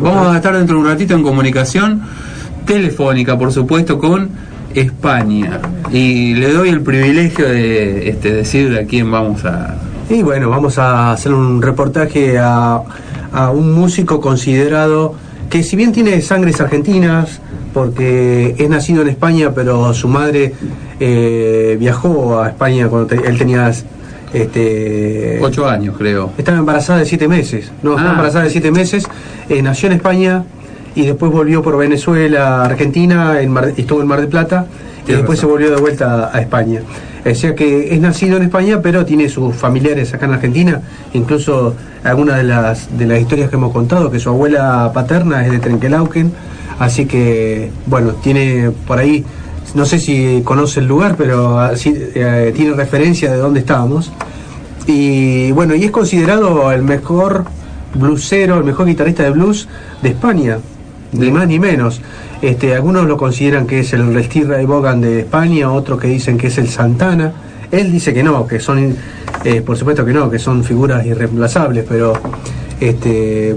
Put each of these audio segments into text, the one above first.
Vamos a estar dentro de un ratito en comunicación telefónica, por supuesto, con España. Y le doy el privilegio de este, decir a quién vamos a... Y bueno, vamos a hacer un reportaje a, a un músico considerado que si bien tiene sangres argentinas, porque es nacido en España, pero su madre eh, viajó a España cuando te- él tenía este, Ocho años, creo. estaba embarazada de siete meses. No, estaba Ah. embarazada de siete meses. eh, nació en España y después volvió por Venezuela, Argentina, en Mar- estuvo en Mar del Plata y después razón. se volvió de vuelta a España. O sea que es nacido en España, pero tiene sus familiares acá en Argentina. Incluso algunas de las, de las historias que hemos contado, que su abuela paterna es de Trenquelauquen. Así que, bueno, tiene por ahí, no sé si conoce el lugar, pero ah, sí, eh, tiene referencia de dónde estábamos. Y bueno, y es considerado el mejor bluesero, el mejor guitarrista de blues de España, ni más ni menos. Este, algunos lo consideran que es el Steve Ray Vaughan de España, otros que dicen que es el Santana. Él dice que no, que son, eh, por supuesto que no, que son figuras irreemplazables, pero este,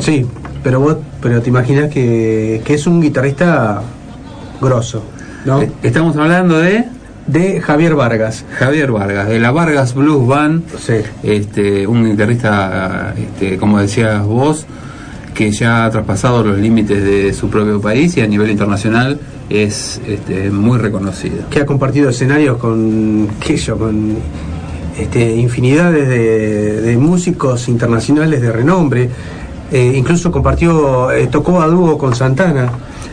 sí, pero vos, pero te imaginas que, que es un guitarrista grosso, ¿no? Eh, Estamos hablando de De Javier Vargas. Javier Vargas, de la Vargas Blues Band. Sí. este, un guitarrista, este, como decías vos, que ya ha traspasado los límites de su propio país y a nivel internacional es este, muy reconocido. que ha compartido escenarios con, qué yo, con este, infinidades de, de músicos internacionales de renombre. Eh, incluso compartió, eh, tocó a dúo con Santana.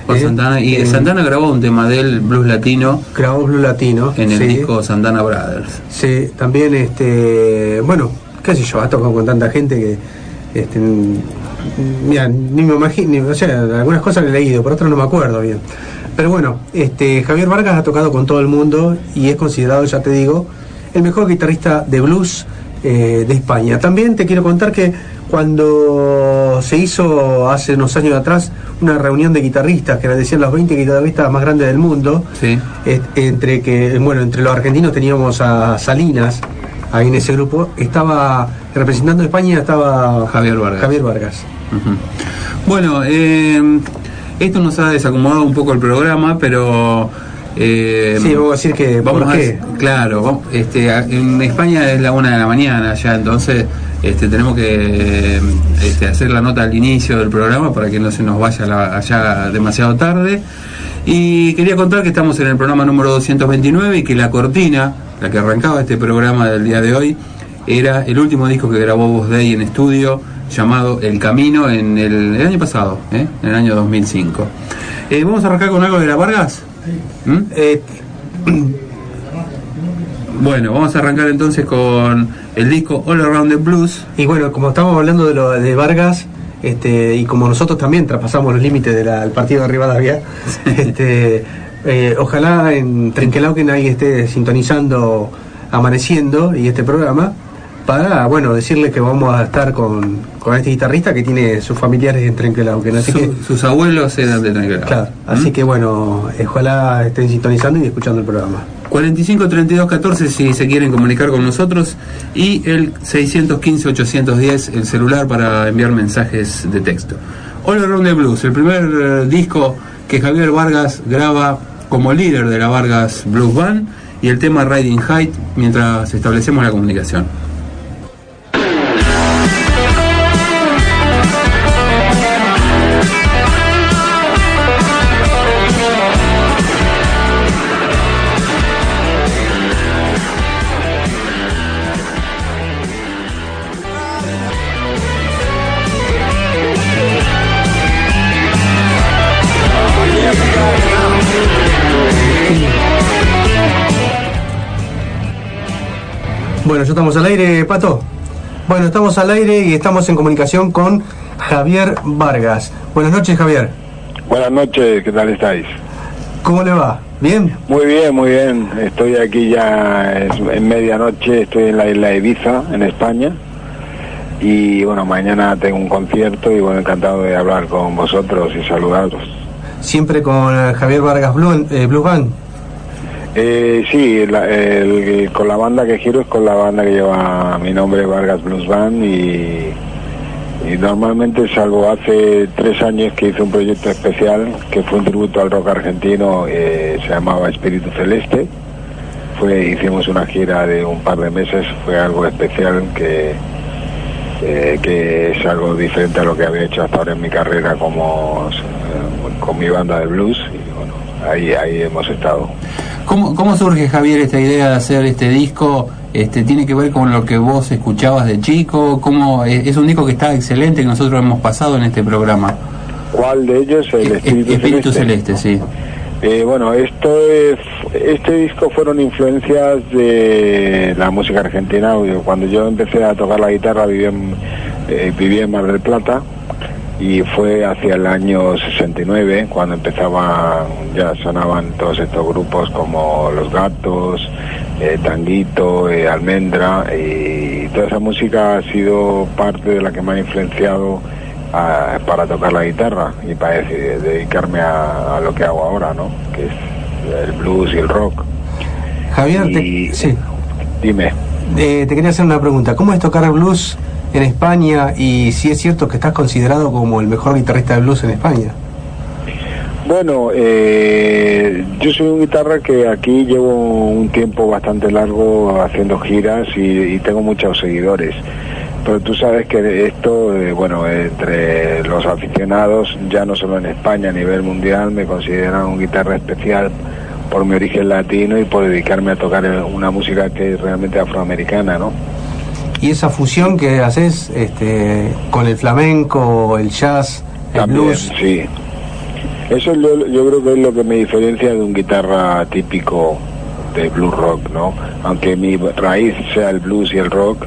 Con eh, Santana, y en- Santana grabó un tema del blues latino grabó Blue Latino. en el sí, disco Santana Brothers. Sí, también, este, bueno, qué sé yo, ha tocado con tanta gente que, este, mira, ni me imagino, o sea, algunas cosas le he leído, por otras no me acuerdo bien. Pero bueno, este, Javier Vargas ha tocado con todo el mundo y es considerado, ya te digo, el mejor guitarrista de blues eh, de España. También te quiero contar que cuando se hizo hace unos años atrás una reunión de guitarristas, que decían los 20 guitarristas más grandes del mundo, Sí. entre que bueno entre los argentinos teníamos a Salinas ahí en ese grupo estaba representando a España estaba Javier Vargas. Javier Vargas. Bueno, eh, esto nos ha desacomodado un poco el programa, pero... eh, sí vamos a decir que Vamos ¿por a qué? claro, este, a- en España es la una de la mañana ya, entonces este, tenemos que este, hacer la nota al inicio del programa para que no se nos vaya la- allá demasiado tarde. Y quería contar que estamos en el programa número 229 y que la cortina, la que arrancaba este programa del día de hoy, era el último disco que grabó Voz Day en estudio, llamado El Camino, en el, el año pasado, ¿eh? en el año 2005. Eh, ¿Vamos a arrancar con algo de la Vargas? ¿Mm? Eh, Bueno, vamos a arrancar entonces con el disco All Around the Blues. y bueno como estamos hablando de lo de Vargas este y como nosotros también traspasamos los límites del partido de Rivadavia este eh, ojalá en Trenquelauquen ahí esté sintonizando amaneciendo y este programa para bueno decirle que vamos a estar con, con este guitarrista que tiene sus familiares en Trenquelauquen así Su- que sus abuelos eran de Tranquilado. Claro, así que bueno, ojalá estén sintonizando y escuchando el programa. 45 32 14 si se quieren comunicar con nosotros y el 615 810 el celular para enviar mensajes de texto. All Around the Blues, el primer eh, disco que Javier Vargas graba como líder de la Vargas Blues Band y el tema Riding Height mientras establecemos la comunicación. Bueno, ya estamos al aire, Pato. Bueno, estamos al aire y estamos en comunicación con Javier Vargas. Buenas noches, Javier. Buenas noches, ¿qué tal estáis? ¿Cómo le va? ¿Bien? Muy bien, muy bien. Estoy aquí ya en medianoche, estoy en la isla Ibiza, en España. Y bueno, mañana tengo un concierto y bueno, encantado de hablar con vosotros y saludaros. ¿Siempre con eh, Javier Vargas Blue, eh, Blues Band? Eh, sí, la- el- con la banda que giro es con la banda que lleva mi nombre, Vargas Blues Band, y, normalmente, salvo hace tres años que hice un proyecto especial que fue un tributo al rock argentino, eh, se llamaba Espíritu Celeste. Fue, hicimos una gira de un par de meses, fue algo especial que, eh, que es algo diferente a lo que había hecho hasta ahora en mi carrera como eh, con mi banda de blues. Y bueno, ahí, ahí hemos estado. ¿Cómo, ¿Cómo surge, Javier, esta idea de hacer este disco? Este, ¿Tiene que ver con lo que vos escuchabas de chico? ¿Cómo, es, es un disco que está excelente que nosotros hemos pasado en este programa. ¿Cuál de ellos? El Eh, Espíritu, Espíritu Celeste. Celeste, sí. Eh, bueno, esto es, este disco fueron influencias de la música argentina. Cuando yo empecé a tocar la guitarra vivía en, eh, vivía en Mar del Plata y fue hacia el año 69 cuando empezaban, ya sonaban todos estos grupos como Los Gatos, eh, Tanguito, eh, Almendra y toda esa música ha sido parte de la que me ha influenciado a- para tocar la guitarra y para dedicarme a, a lo que hago ahora, ¿no? Que es el blues y el rock. Javier, Y- te, sí. Dime. Eh, te quería hacer una pregunta. ¿Cómo es tocar blues en España y si es cierto que estás considerado como el mejor guitarrista de blues en España? Bueno, eh, yo soy un guitarra que aquí llevo un tiempo bastante largo haciendo giras y, y tengo muchos seguidores. Pero tú sabes que esto, eh, bueno, entre los aficionados, ya no solo en España, a nivel mundial, me consideran un guitarra especial por mi origen latino y por dedicarme a tocar una música que es realmente afroamericana, ¿no? Y esa fusión que haces este, con el flamenco, el jazz, el También, blues. sí. Eso es lo- yo creo que es lo que me diferencia de un guitarra típico de blues rock, ¿no? Aunque mi raíz sea el blues y el rock,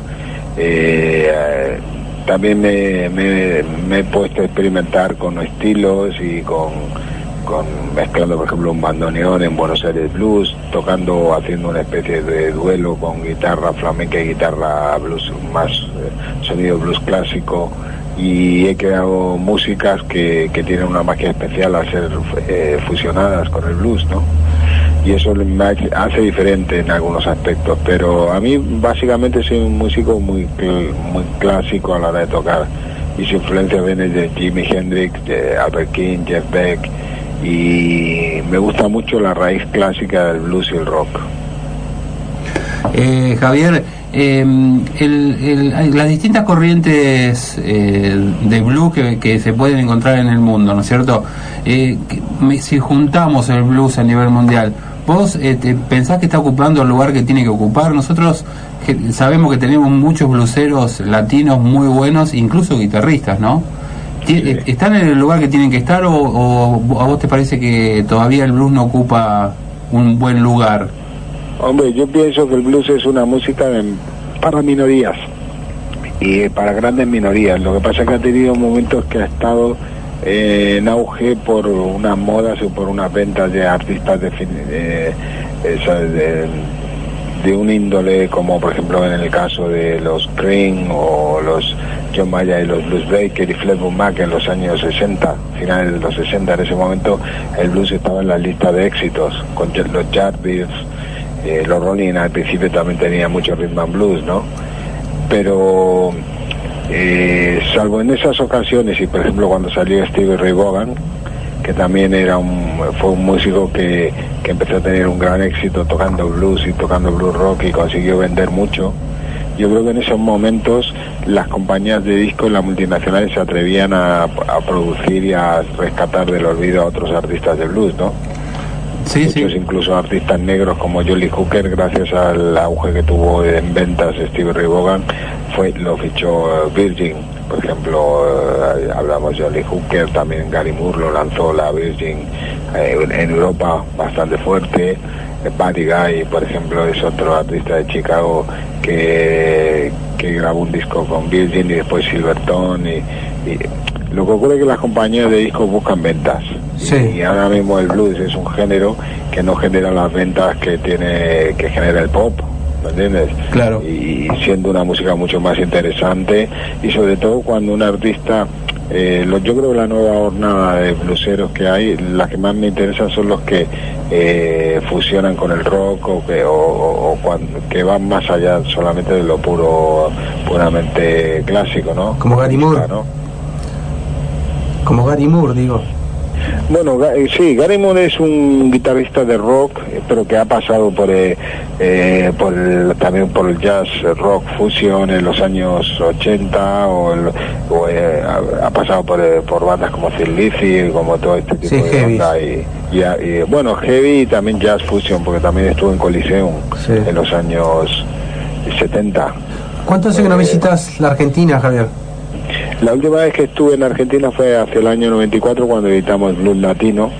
eh, también me, me- me he puesto a experimentar con estilos y con, con mezclando, por ejemplo, un bandoneón en Buenos Aires Blues, tocando, haciendo una especie de duelo con guitarra flamenca y guitarra blues, más eh, sonido blues clásico y he creado músicas que, que tienen una magia especial al ser eh, fusionadas con el blues, ¿no? Y eso me hace- diferente en algunos aspectos, pero a mí básicamente soy un músico muy, muy clásico a la hora de tocar. Mis influencias vienen de Jimi Hendrix, de Albert King, Jeff Beck, y me gusta mucho la raíz clásica del blues y el rock. Eh, Javier, eh, el- las distintas corrientes eh, de blues que, se pueden encontrar en el mundo, ¿no es cierto? Eh, si juntamos el blues a nivel mundial, ¿vos eh, pensás que está ocupando el lugar que tiene que ocupar? Nosotros sabemos que tenemos muchos bluseros latinos muy buenos, incluso guitarristas, ¿no? Eh, ¿Están en el lugar que tienen que estar o, o a vos te parece que todavía el blues no ocupa un buen lugar? Hombre, yo pienso que el blues es una música de- para minorías y para grandes minorías. Lo que pasa es que ha tenido momentos que ha estado eh, en auge por unas modas o por unas ventas de artistas de, eh, de, de un índole como por ejemplo en el caso de los Cream o los John Mayer y los Blues Breaker y Fleetwood Mac en los años 60, finales de los 60, en ese momento el blues estaba en la lista de éxitos con los Jarvis, eh, los Rolling al principio también tenía mucho rhythm and blues, ¿no? Pero eh, salvo en esas ocasiones y por ejemplo cuando salió Stevie Ray Vaughan, que también era un, fue un músico que, que empezó a tener un gran éxito tocando blues y tocando blues rock y consiguió vender mucho. Yo creo que en esos momentos las compañías de discos, las multinacionales se atrevían a, a producir y a rescatar del olvido a otros artistas de blues, ¿no? Sí, Muchos incluso artistas negros como Jolly Hooker, gracias al auge que tuvo en ventas Steve Ray Vaughan, fue, lo fichó eh, Virgin. Por ejemplo, eh, hablamos de Jolly Hooker, también Gary Moore lo lanzó la Virgin eh, en Europa bastante fuerte. Eh, Buddy Guy, por ejemplo, es otro artista de Chicago que, que grabó un disco con Virgin y después Silverton y, y lo que ocurre es que las compañías de discos buscan ventas Sí. y ahora mismo el blues es un género que no genera las ventas que tiene que genera el pop ¿me entiendes? Claro. y siendo una música mucho más interesante y sobre todo cuando un artista eh, lo- yo creo que la nueva jornada de bluseros que hay las que más me interesan son los que eh, fusionan con el rock o que o, o- o cuan- que van más allá solamente de lo puro puramente clásico no Como Gary Moore. ¿no? Como Gary Moore, digo. Bueno, eh, sí, Gary Moore es un guitarrista de rock, eh, pero que ha pasado por, eh, eh, por el- también por el jazz eh, rock fusion en los años 80, o, el- o, eh, ha, pasado por, eh, por bandas como Thin Lizzy, como todo este tipo Sí, de onda. Y, y, y, bueno, heavy y también jazz fusion, porque también estuvo en Coliseum Sí. en los años 70. ¿Cuánto hace que no visitas la Argentina, Javier? La última vez que estuve en Argentina fue hacia el año 94 cuando editamos Blues Latino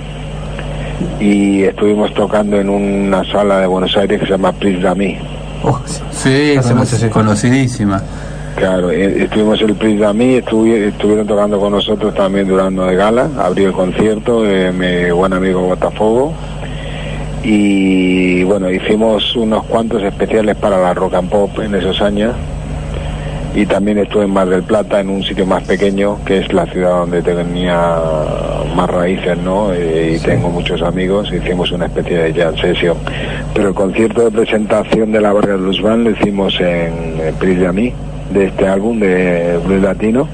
y estuvimos tocando en una sala de Buenos Aires que se llama Please Dami. Oh, Sí, conocidísima. Claro, eh, estuvimos en el Please Dami, estuvi- estuvieron tocando con nosotros también Durando de Gala, abrió el concierto de mi buen amigo Botafogo y bueno, hicimos unos cuantos especiales para la rock and pop en esos años y también estuve en Mar del Plata en un sitio más pequeño que es la ciudad donde tenía más raíces no y tengo muchos amigos hicimos una especie de jam session. Pero el concierto de presentación de la Vargas Blues Band lo hicimos en, Pris de Mí de este álbum de Blues Latino.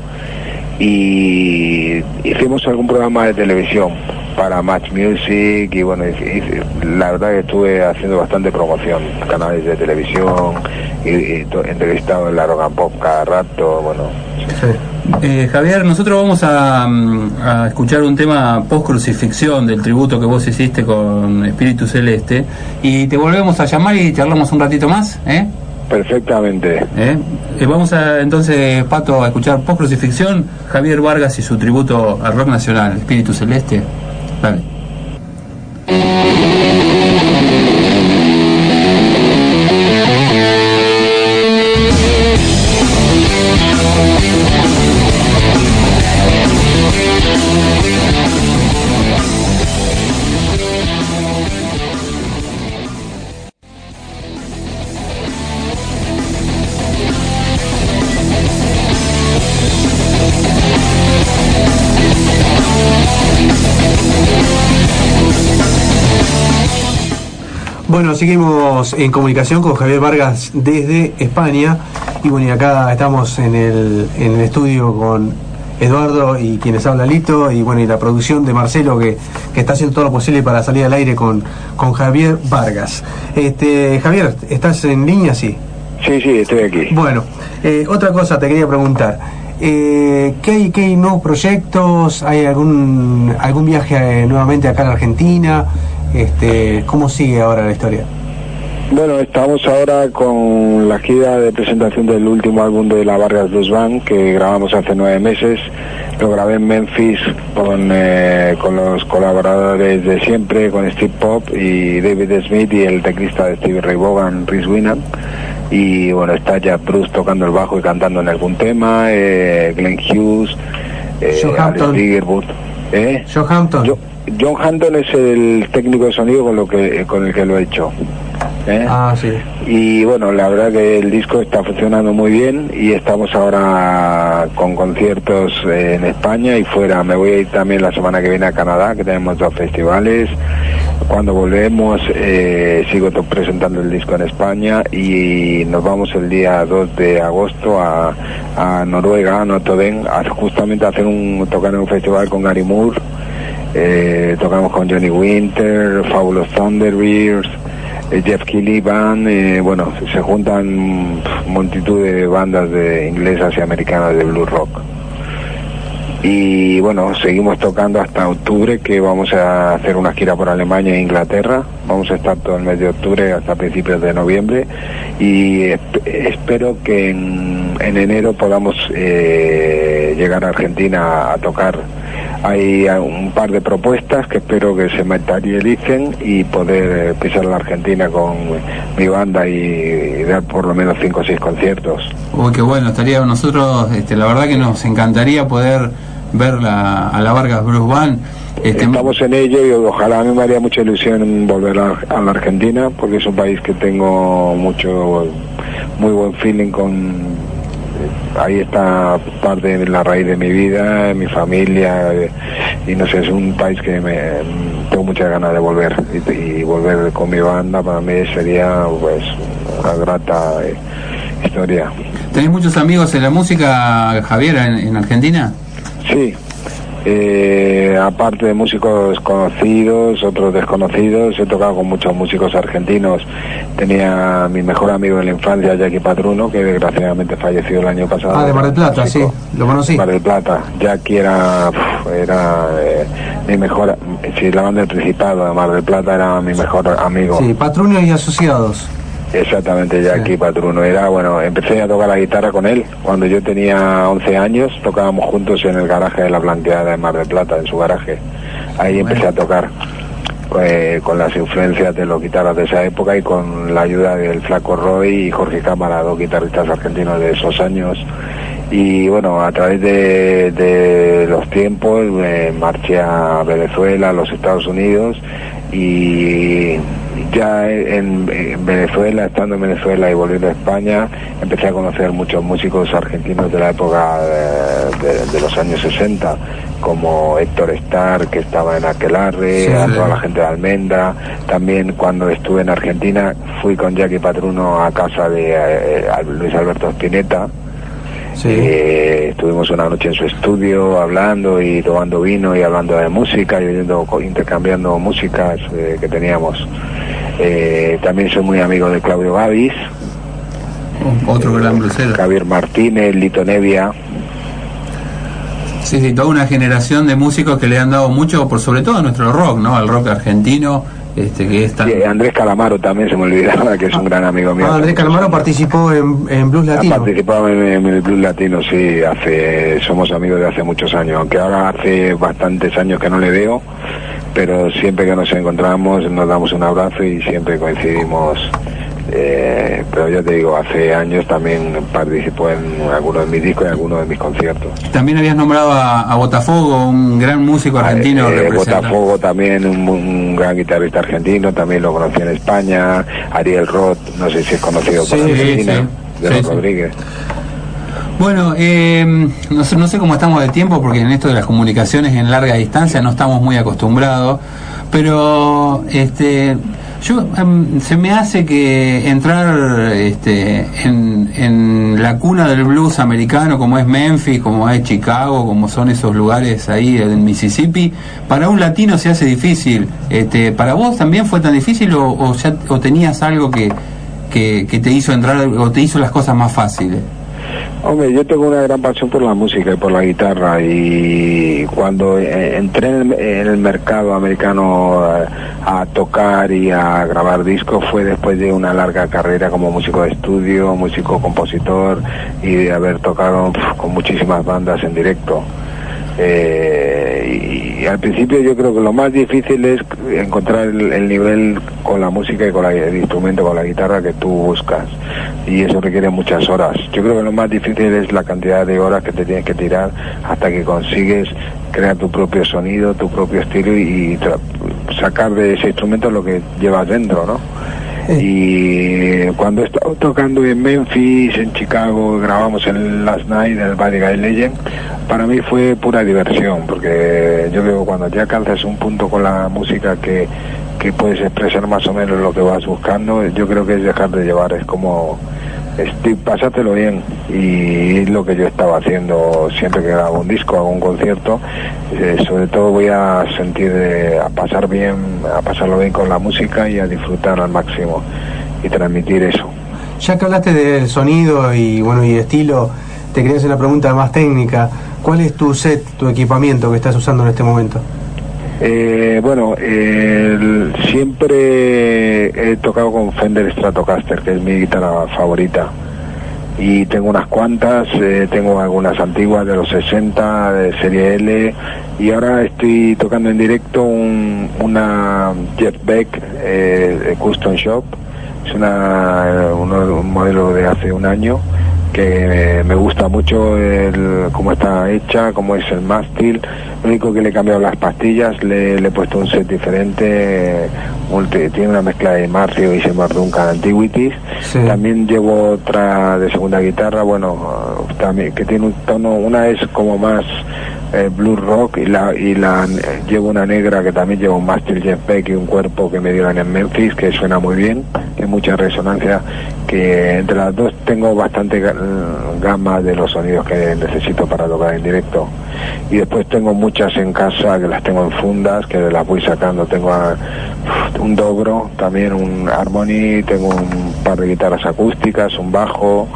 Y hicimos algún programa de televisión para Match Music y bueno, hice- la verdad que estuve haciendo bastante promoción, canales de televisión y, y to- entrevistado en la Rock and Pop cada rato, bueno, Sí. Eh, Javier, nosotros vamos a, mm, a escuchar un tema post crucifixión del tributo que vos hiciste con Espíritu Celeste y te volvemos a llamar y charlamos un ratito más, ¿eh? perfectamente. ¿Eh? Eh, vamos a entonces, Pato, a escuchar post crucifixión, Javier Vargas y su tributo al rock nacional, Espíritu Celeste. Bueno, seguimos en comunicación con Javier Vargas desde España. Y bueno, y acá estamos en el, en el estudio con Eduardo y quienes habla Lito. Y bueno, y la producción de Marcelo que, que está haciendo todo lo posible para salir al aire con, con Javier Vargas. Este, Javier, ¿estás en línea? Sí. Sí, sí, estoy aquí. Bueno, eh, otra cosa te quería preguntar. Eh, ¿qué, hay, ¿Qué hay nuevos proyectos? ¿Hay algún algún viaje eh, nuevamente acá a la Argentina? Este, ¿Cómo sigue ahora la historia? Bueno, estamos ahora con la gira de presentación del último álbum de la Vargas Blues Band que grabamos hace nueve meses. Lo grabé en Memphis con, eh, con los colaboradores de siempre, con Steve Pop y David Smith y el teclista de Steve Ray Vaughan, Rhys Winnan. Y bueno, está ya Bruce tocando el bajo y cantando en algún tema, eh, Glenn Hughes, eh, Joe Hampton. Alex Diggerwood. ¿eh? Joe Hampton. John Hampton es el técnico de sonido con, lo que, con el que lo he hecho. ¿eh? Ah, sí. Y bueno, la verdad que el disco está funcionando muy bien y estamos ahora con conciertos en España y fuera. Me voy a ir también la semana que viene a Canadá, que tenemos dos festivales. Cuando volvemos eh, sigo presentando el disco en España y nos vamos el día 2 de agosto a, a Noruega, a Notoden, a justamente hacer un tocar en un festival con Gary Moore. Eh, tocamos con Johnny Winter, Fabulous Thunderbirds, eh, Jeff Keighley Band, eh, bueno, se juntan multitud de bandas de inglesas y americanas de blues rock. Y bueno, seguimos tocando hasta octubre, que vamos a hacer una gira por Alemania e Inglaterra. Vamos a estar todo el mes de octubre hasta principios de noviembre. Y esp- espero que en, en enero podamos eh, llegar a Argentina a tocar hay un par de propuestas que espero que se materialicen y poder eh, pisar la Argentina con mi banda y, dar por lo menos cinco o seis conciertos. Uy, qué bueno, estaría nosotros, este, la verdad que nos encantaría poder ver la, a la Vargas Bruce Band. Este, Estamos en ello y ojalá a mí me haría mucha ilusión volver a, la Argentina porque es un país que tengo mucho, muy buen feeling con ahí está parte de la raíz de mi vida, mi familia, y no sé, es un país que me tengo muchas ganas de volver y, volver con mi banda para mí sería pues una grata eh, historia. ¿Tenés muchos amigos en la música, Javier, en Argentina? Sí, eh, aparte de músicos conocidos, otros desconocidos, he tocado con muchos músicos argentinos. Tenía mi mejor amigo de la infancia, Jackie Patruno, que desgraciadamente falleció el año pasado. Ah, de Mar del Plata, sí, lo conocí. Mar del Plata. Jackie era, era eh, mi mejor, si la banda del Principado de Mar del Plata era mi mejor amigo. Sí, Patruno y Asociados. Exactamente, ya aquí Patruno era, bueno, empecé a tocar la guitarra con él cuando yo tenía 11 años, tocábamos juntos en el garaje de la planteada de Mar del Plata, en su garaje. Ahí empecé a tocar eh, con las influencias de los guitarras de esa época y con la ayuda del Flaco Roy y Jorge Cámara, dos guitarristas argentinos de esos años. Y bueno, a través de, los tiempos me marché a Venezuela, a los Estados Unidos y ya en, Venezuela, estando en Venezuela y volviendo a España, empecé a conocer muchos músicos argentinos de la época de, los años 60, como Héctor Starr, que estaba en Aquelarre, a toda la gente de Almendra. También cuando estuve en Argentina fui con Jackie Patruno a casa de eh, Luis Alberto Spinetta, eh, estuvimos una noche en su estudio hablando y tomando vino y hablando de música y intercambiando músicas eh, que teníamos. Eh, también soy muy amigo de Claudio Gavis. Otro gran blusero. Javier Martínez, Lito Nevia. Sí, sí, toda una generación de músicos que le han dado mucho, por sobre todo a nuestro rock, ¿no? Al rock argentino este, que Andrés Calamaro también se me olvidaba, que es un gran amigo mío. Ah, Andrés Calamaro participó en, en Blues Latino. Ha participado en, el Blues Latino, sí, hace, somos amigos de hace muchos años, aunque ahora hace bastantes años que no le veo, pero siempre que nos encontramos nos damos un abrazo y siempre coincidimos eh, pero ya te digo, hace años también participó en algunos de mis discos y algunos de mis conciertos. También habías nombrado a, Botafogo, un gran músico ah, argentino. Eh, Botafogo también, un, gran guitarrista argentino, también lo conocí en España. Ariel Roth, no sé si es conocido por Argentina, de Rodríguez. Bueno, eh, no, sé, no sé cómo estamos de tiempo porque en esto de las comunicaciones en larga distancia no estamos muy acostumbrados, pero este yo em, se me hace que entrar este, en, la cuna del blues americano, como es Memphis, como es Chicago, como son esos lugares ahí en Mississippi, para un latino se hace difícil. Este, ¿Para vos también fue tan difícil o, ya, o tenías algo que, que, que te hizo entrar o te hizo las cosas más fáciles? Hombre, yo tengo una gran pasión por la música y por la guitarra y cuando eh, entré en el, mercado americano eh, a, tocar y a grabar discos fue después de una larga carrera como músico de estudio, músico compositor y de haber tocado con muchísimas bandas en directo. Eh, y, al principio yo creo que lo más difícil es encontrar el, nivel con la música y con el instrumento, con la guitarra que tú buscas. Y eso requiere muchas horas. Yo creo que lo más difícil es la cantidad de horas que te tienes que tirar hasta que consigues crear tu propio sonido, tu propio estilo y, sacar de ese instrumento lo que llevas dentro, ¿no? Y cuando he estado tocando en Memphis, en Chicago, grabamos en Last Night, en el Body Guy Legend, para mí fue pura diversión, porque yo creo que cuando ya alcanzas un punto con la música que, que puedes expresar más o menos lo que vas buscando, yo creo que es dejar de llevar, es como estoy, pasátelo bien y lo que yo estaba haciendo siempre que grabo un disco, hago un concierto, eh, sobre todo voy a sentir, a pasar bien, a pasarlo bien con la música y a disfrutar al máximo y transmitir eso. Ya que hablaste del sonido y bueno y estilo, te quería hacer una pregunta más técnica. ¿Cuál es tu set, tu equipamiento que estás usando en este momento? Eh, bueno, siempre he tocado con Fender Stratocaster, que es mi guitarra favorita. y tengo unas cuantas, eh, tengo algunas antiguas de los 60, de serie L, y ahora estoy tocando en directo un, una Jeff Beck eh, Custom Shop, es una, un modelo de hace un año que me gusta mucho el, cómo está hecha, cómo es el mástil. Lo único que le he cambiado las pastillas, le, he puesto un set diferente, tiene una mezcla de Marcio y Seymour Duncan Antiquities. También llevo otra de segunda guitarra, bueno, también que tiene un tono, una es como más eh, blue rock y la y la llevo una negra que también lleva un mástil Jeff Beck y un cuerpo que me dieron en Memphis que suena muy bien, que mucha resonancia, que entre las dos tengo bastante gama de los sonidos que necesito para tocar en directo. Y después tengo muchas en casa que las tengo en fundas, que las voy sacando. Tengo un dobro, también un harmony, tengo un par de guitarras acústicas, un bajo,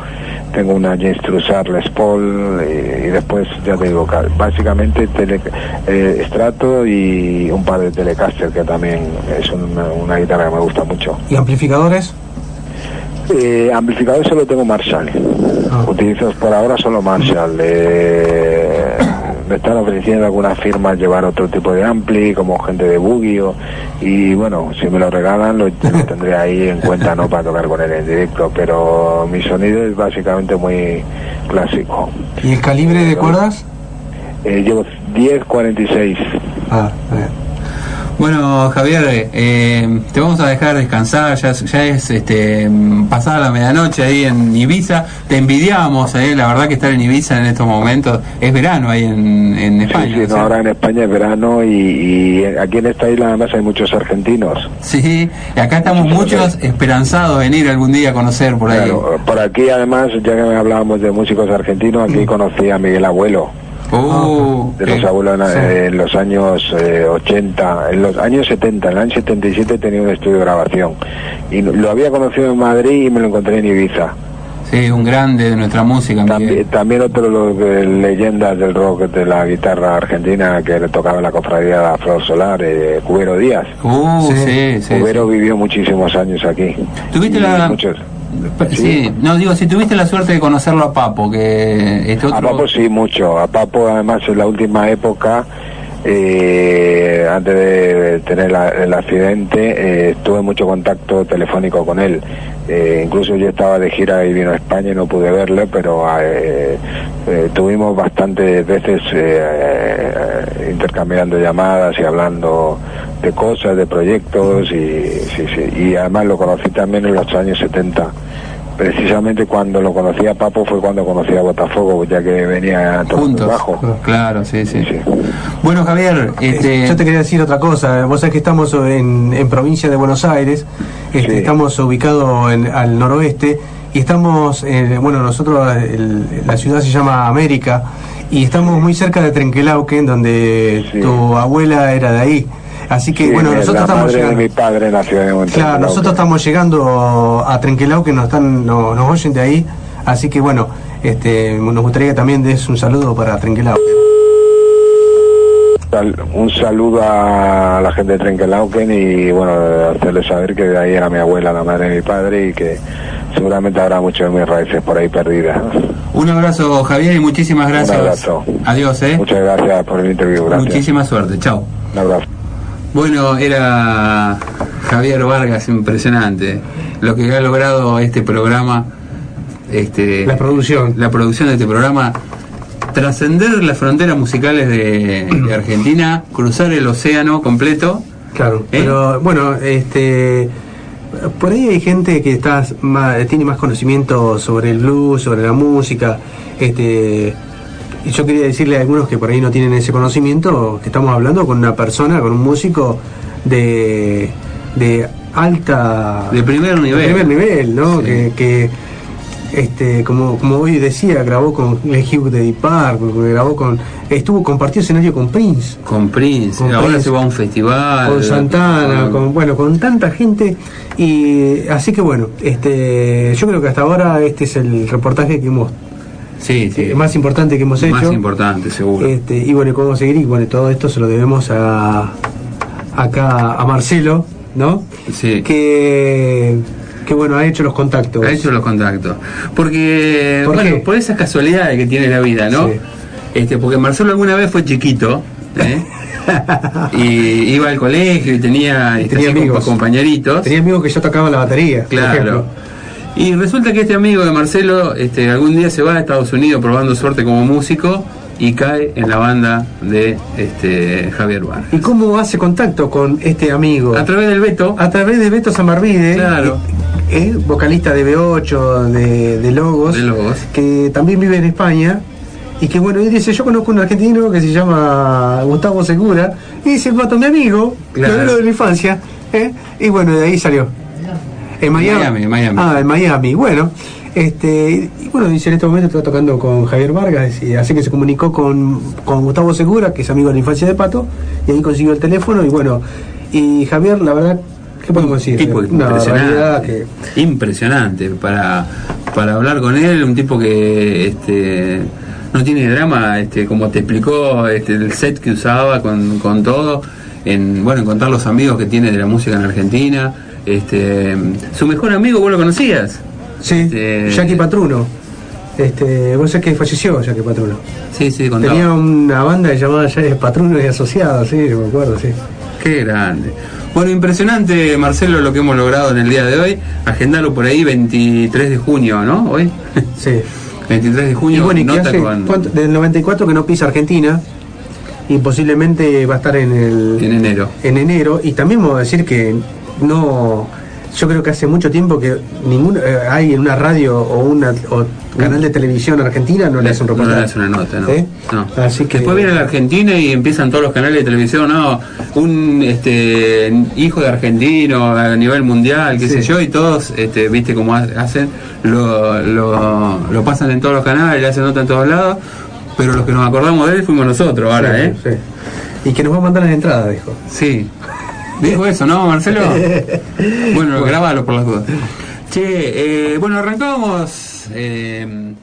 tengo una James Trussard Les Paul y, después, ya te digo, básicamente tele, eh, estrato y un par de Telecaster que también es una, guitarra que me gusta mucho. ¿Y amplificadores? Eh, amplificadores solo tengo Marshall. Ah. Utilizo por ahora solo Marshall. Eh, me están ofreciendo algunas firmas llevar otro tipo de ampli, como gente de Bugio, y bueno, si me lo regalan lo, tendré ahí en cuenta, ¿no? Para tocar con él en directo, pero mi sonido es básicamente muy clásico. ¿Y el calibre de cuerdas? Eh, llevo 10-46. Ah, bueno, Javier, eh, te vamos a dejar descansar, ya, ya es este, pasada la medianoche ahí en Ibiza, te envidiamos, eh, la verdad que estar en Ibiza en estos momentos, es verano ahí en, España. Sí, ahora en España es verano y, aquí en esta isla además hay muchos argentinos. Sí, y acá estamos muchos, esperanzados en ir algún día a conocer por ahí. por aquí además, ya que hablábamos de músicos argentinos, aquí conocí a Miguel Abuelo. Uh, de los abuelos en, los años 80, eh, en los años 70, en el año 77 tenía un estudio de grabación y lo había conocido en Madrid y me lo encontré en Ibiza. Sí, un grande de nuestra música. También, también otro de los leyendas del rock de la guitarra argentina que le tocaba la cofradía de Flor Solar, eh, Cubero Díaz. Uh, sí, sí, Cubero vivió muchísimos años aquí. ¿Tuviste la, muchos, Sí. no digo, si tuviste la suerte de conocerlo a Papo, que este otro... A Papo sí, mucho. A Papo además en la última época, eh, antes de tener el accidente, eh, tuve mucho contacto telefónico con él. Eh, incluso yo estaba de gira y vino a España y no pude verle, pero tuvimos bastantes veces intercambiando llamadas y hablando de cosas, de proyectos y, sí, sí. y además lo conocí también en los años 70 precisamente cuando lo conocía Papo fue cuando conocía a Botafogo, ya que venía todo bajo. Claro, sí, sí, Bueno, Javier, este... yo te quería decir otra cosa. Vos sabés que estamos en, en provincia de Buenos Aires, este, estamos ubicados en, al noroeste y estamos, eh, bueno, nosotros, la ciudad se llama América y estamos muy cerca de Trenquelauquen, donde tu abuela era de ahí. Así que bueno, nosotros estamos llegando. mi padre Claro, nosotros estamos llegando a Trenquelau que nos están nos, oyen de ahí, así que bueno, este nos gustaría que también des un saludo para Trenquelau. Un saludo a la gente de Trenquelauquen y bueno, hacerles saber que de ahí era mi abuela, la madre de mi padre y que seguramente habrá muchas de mis raíces por ahí perdidas. Un abrazo Javier y muchísimas gracias. Un abrazo. Adiós, ¿eh? Muchas gracias por el interview. Gracias. Muchísima suerte. Chao. Un abrazo. Bueno, era Javier Vargas, impresionante. Lo que ha logrado este programa, este, la producción, la producción de este programa, trascender las fronteras musicales de, Argentina, cruzar el océano completo. Claro, ¿Eh? pero bueno, este, por ahí hay gente que está tiene más conocimiento sobre el blues, sobre la música, este yo quería decirle a algunos que por ahí no tienen ese conocimiento que estamos hablando con una persona, con un músico de, de alta. De primer nivel. De primer nivel, ¿no? Que, este, como, como hoy decía, grabó con el Hugh de Deep Park, grabó con. Estuvo, compartió escenario con Prince. Con Prince, ahora se va a un festival. Con Santana, con, bueno, con tanta gente. Y así que bueno, este, yo creo que hasta ahora este es el reportaje que hemos Sí, sí. más importante que hemos hecho. Más importante, seguro. Este, y bueno, cómo seguir. Y bueno, todo esto se lo debemos a acá a Marcelo, ¿no? Sí. Que que bueno, ha hecho los contactos. Ha hecho los contactos. Porque, ¿Por bueno, qué? por esas casualidades que tiene la vida, ¿no? Sí. Este, porque Marcelo alguna vez fue chiquito, ¿eh? y iba al colegio y tenía, este, Tenía amigos. compa- compañeritos. Tenía amigos que ya tocaban la batería. por Claro. ejemplo. Y resulta que este amigo de Marcelo este, algún día se va a Estados Unidos probando suerte como músico y cae en la banda de este, Javier Vargas. ¿Y cómo hace contacto con este amigo? A través del Beto, A través de Beto Samarvide, Claro. eh, vocalista de B8, de, de Logos, De Logos. que también vive en España. Y que bueno, y dice, yo conozco un argentino que se llama Gustavo Segura, y dice, Pato, mi amigo, Claro. amigo de la infancia, ¿eh? y bueno, de ahí salió. En Miami. Miami, en Miami. Ah, en Miami, bueno. Este, y bueno, dice, en este momento está tocando con Javier Vargas, y así que se comunicó con, con Gustavo Segura, que es amigo de la infancia de Pato, y ahí consiguió el teléfono, y bueno, y Javier, la verdad, ¿qué podemos decir? tipo Una impresionante, que... impresionante para, para hablar con él, un tipo que este, no tiene drama, este, como te explicó este, el set que usaba con, con todo, en bueno, en contar los amigos que tiene de la música en Argentina, este, su mejor amigo, ¿vos lo conocías? Sí, Este- Jackie Patruno. Este, vos sabés que falleció Jackie Patruno. Sí, sí, contaba. Tenía una banda llamada ya Patruno y Asociados, sí, me acuerdo, sí. Qué grande. Bueno, impresionante, Marcelo, lo que hemos logrado en el día de hoy. Agendalo por ahí, 23 de junio, ¿no? Hoy. Sí. 23 de Y junio, bueno, y que nota hace, con... del 94 que no pisa Argentina y posiblemente va a estar en el En enero. en enero y también vamos a decir que no yo creo que hace mucho tiempo que ningún eh, hay en una radio o una o canal de televisión argentina no le hace un No le hace una nota, ¿no? ¿Eh? No. así que Después viene la Argentina y empiezan todos los canales de televisión, no, un este hijo de argentino a nivel mundial, qué Sí. sé yo, y todos, este, viste cómo ha- hacen, lo, lo, lo pasan en todos los canales, le hacen nota en todos lados, pero los que nos acordamos de él fuimos nosotros ahora, Sí, ¿eh? sí. y que nos va a mandar las entradas dijo Sí. Dijo eso, ¿no, Marcelo? bueno, grabalo por las dudas. Che, eh, bueno, arrancábamos eh,